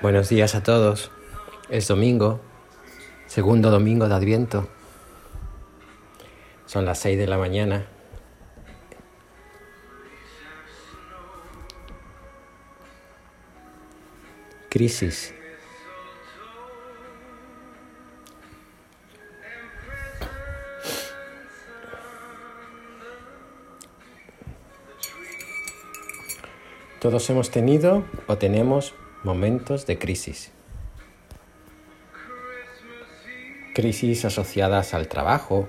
Buenos días a todos. Es domingo, segundo domingo de Adviento. Son las seis de la mañana. Crisis. Todos hemos tenido o tenemos Momentos de crisis. Crisis asociadas al trabajo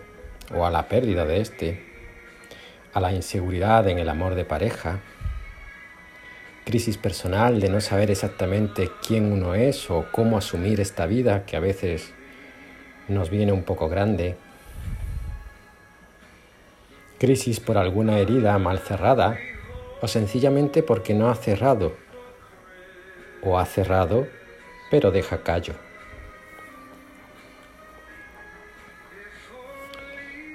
o a la pérdida de este, a la inseguridad en el amor de pareja, crisis personal de no saber exactamente quién uno es o cómo asumir esta vida que a veces nos viene un poco grande, crisis por alguna herida mal cerrada o sencillamente porque no ha cerrado o ha cerrado, pero deja callo.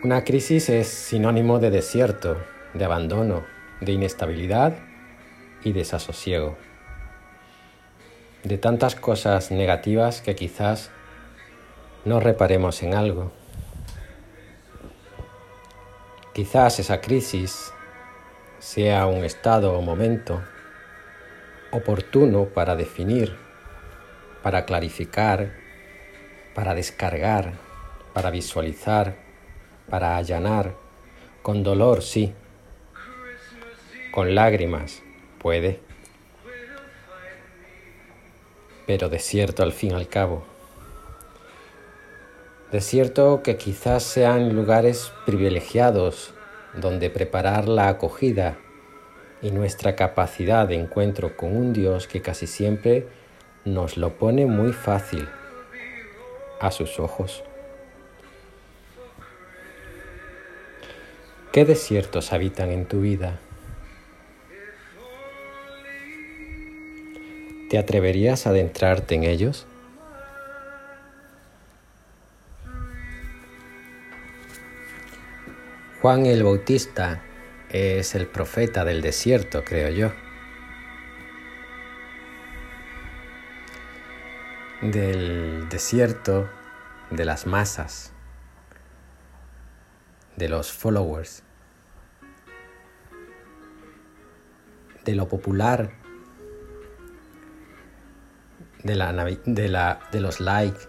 Una crisis es sinónimo de desierto, de abandono, de inestabilidad y desasosiego. De tantas cosas negativas que quizás no reparemos en algo. Quizás esa crisis sea un estado o momento oportuno para definir, para clarificar, para descargar, para visualizar, para allanar, con dolor, sí, con lágrimas, puede, pero desierto al fin y al cabo. Desierto que quizás sean lugares privilegiados donde preparar la acogida y nuestra capacidad de encuentro con un Dios que casi siempre nos lo pone muy fácil a sus ojos. ¿Qué desiertos habitan en tu vida? ¿Te atreverías a adentrarte en ellos? Juan el Bautista es el profeta del desierto, creo yo. Del desierto, de las masas, de los followers, de lo popular, de, la, de, la, de los likes,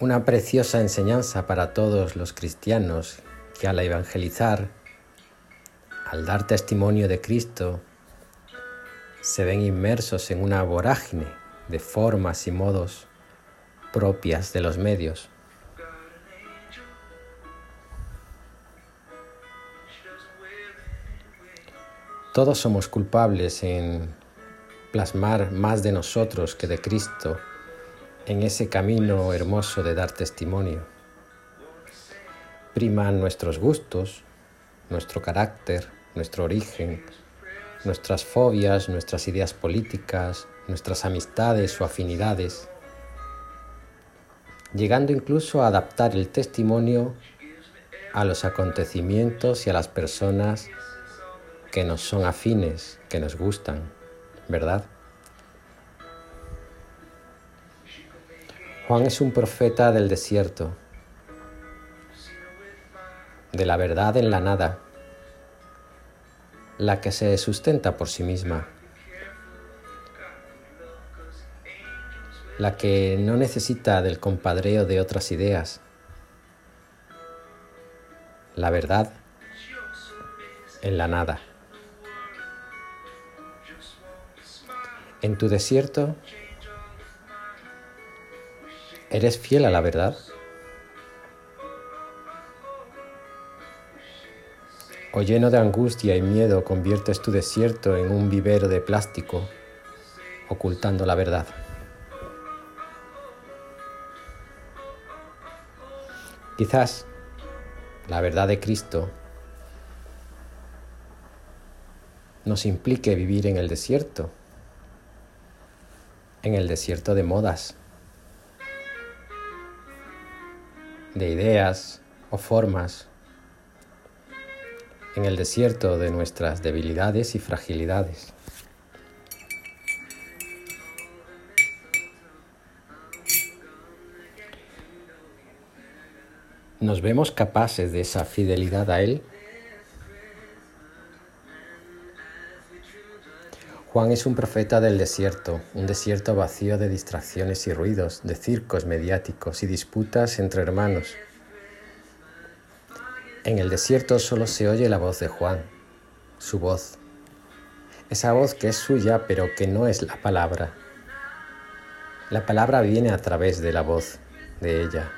una preciosa enseñanza para todos los cristianos que al evangelizar, al dar testimonio de Cristo, se ven inmersos en una vorágine de formas y modos propias de los medios. Todos somos culpables en plasmar más de nosotros que de Cristo en ese camino hermoso de dar testimonio. Priman nuestros gustos, nuestro carácter, nuestro origen, nuestras fobias, nuestras ideas políticas, nuestras amistades o afinidades, llegando incluso a adaptar el testimonio a los acontecimientos y a las personas que nos son afines, que nos gustan, ¿verdad? Juan es un profeta del desierto, de la verdad en la nada, la que se sustenta por sí misma, la que no necesita del compadreo de otras ideas, la verdad en la nada. En tu desierto ¿Eres fiel a la verdad? ¿O lleno de angustia y miedo conviertes tu desierto en un vivero de plástico, ocultando la verdad? Quizás la verdad de Cristo nos implique vivir en el desierto, en el desierto de modas, de ideas o formas, en el desierto de nuestras debilidades y fragilidades. ¿Nos vemos capaces de esa fidelidad a Él? Juan es un profeta del desierto, un desierto vacío de distracciones y ruidos, de circos mediáticos y disputas entre hermanos. En el desierto solo se oye la voz de Juan, su voz. Esa voz que es suya pero que no es la palabra. La palabra viene a través de la voz de ella.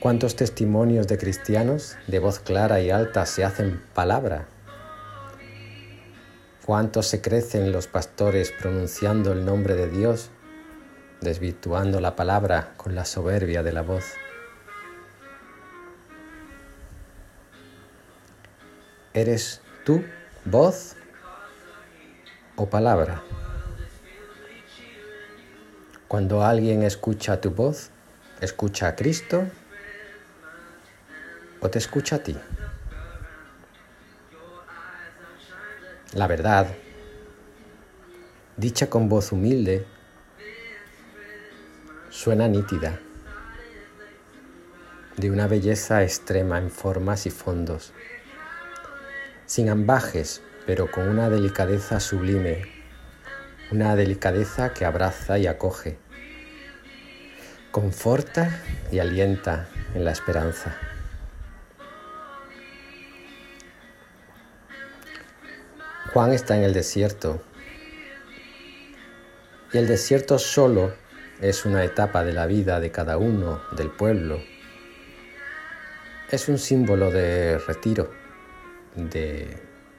¿Cuántos testimonios de cristianos de voz clara y alta se hacen palabra? ¿Cuántos se crecen los pastores pronunciando el nombre de Dios, desvirtuando la palabra con la soberbia de la voz? ¿Eres tú voz o palabra? Cuando alguien escucha tu voz, ¿escucha a Cristo o te escucha a ti? La verdad, dicha con voz humilde, suena nítida, de una belleza extrema en formas y fondos, sin ambajes, pero con una delicadeza sublime, una delicadeza que abraza y acoge, conforta y alienta en la esperanza. Juan está en el desierto y el desierto solo es una etapa de la vida de cada uno, del pueblo. Es un símbolo de retiro, de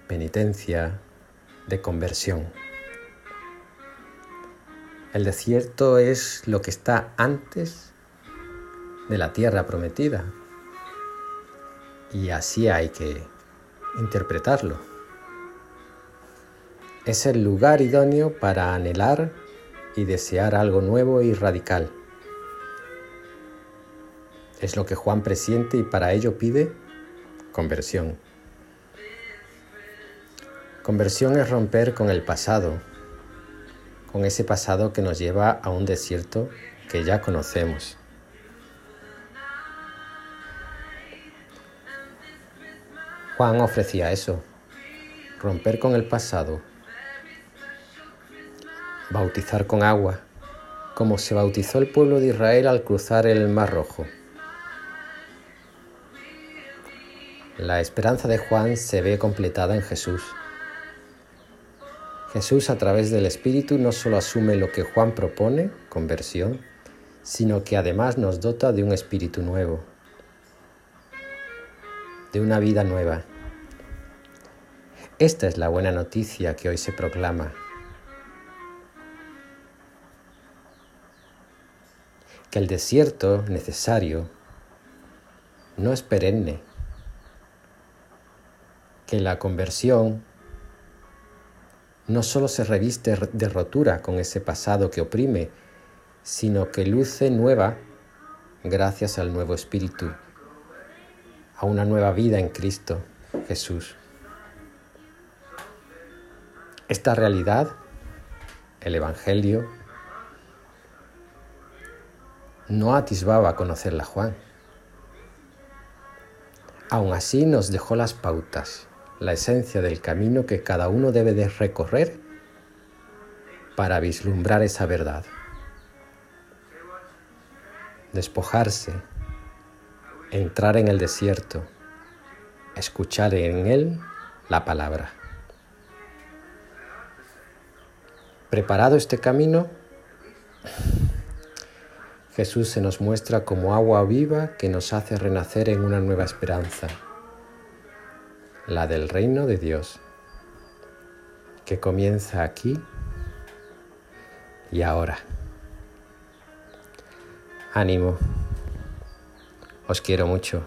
penitencia, de conversión. El desierto es lo que está antes de la tierra prometida y así hay que interpretarlo es el lugar idóneo para anhelar y desear algo nuevo y radical. Es lo que Juan presiente y para ello pide conversión. Conversión es romper con el pasado, con ese pasado que nos lleva a un desierto que ya conocemos. Juan ofrecía eso, romper con el pasado bautizar con agua, como se bautizó el pueblo de Israel al cruzar el Mar Rojo. La esperanza de Juan se ve completada en Jesús. Jesús a través del Espíritu no solo asume lo que Juan propone, conversión, sino que además nos dota de un espíritu nuevo, de una vida nueva. Esta es la buena noticia que hoy se proclama. Que el desierto necesario no es perenne, que la conversión no solo se reviste de rotura con ese pasado que oprime, sino que luce nueva gracias al nuevo espíritu, a una nueva vida en Cristo Jesús. Esta realidad, el Evangelio, no atisbaba conocerla Juan. Aún así nos dejó las pautas, la esencia del camino que cada uno debe de recorrer para vislumbrar esa verdad. Despojarse, entrar en el desierto, escuchar en él la palabra. ¿Preparado este camino? Jesús se nos muestra como agua viva que nos hace renacer en una nueva esperanza, la del reino de Dios, que comienza aquí y ahora. Ánimo, os quiero mucho.